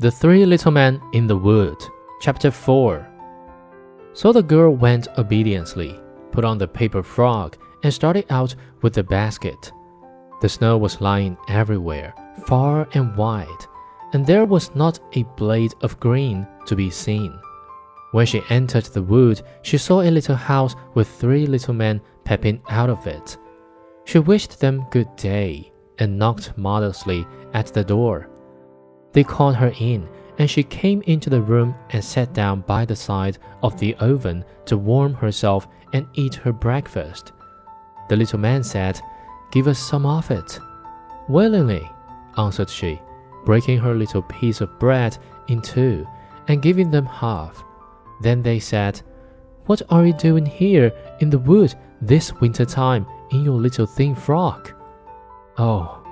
The Three Little Men in the Wood, Chapter 4. So the girl went obediently, put on the paper frog, and started out with the basket. The snow was lying everywhere, far and wide, and there was not a blade of green to be seen. When she entered the wood, she saw a little house with three little men peeping out of it. She wished them good day and knocked modestly at the door. They called her in, and she came into the room and sat down by the side of the oven to warm herself and eat her breakfast. The little man said, Give us some of it. Willingly, answered she, breaking her little piece of bread in two and giving them half. Then they said, What are you doing here in the wood this winter time in your little thin frock? Oh,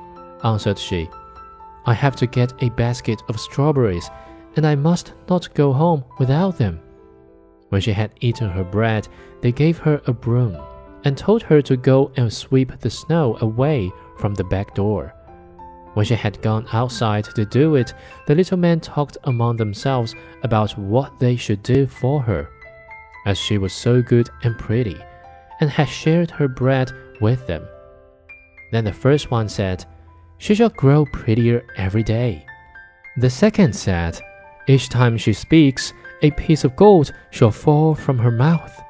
answered she, I have to get a basket of strawberries, and I must not go home without them. When she had eaten her bread, they gave her a broom and told her to go and sweep the snow away from the back door. When she had gone outside to do it, the little men talked among themselves about what they should do for her, as she was so good and pretty, and had shared her bread with them. Then the first one said, She shall grow prettier every day. The second said, Each time she speaks, a piece of gold shall fall from her mouth.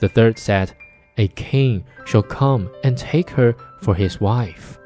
The third said, A king shall come and take her for his wife.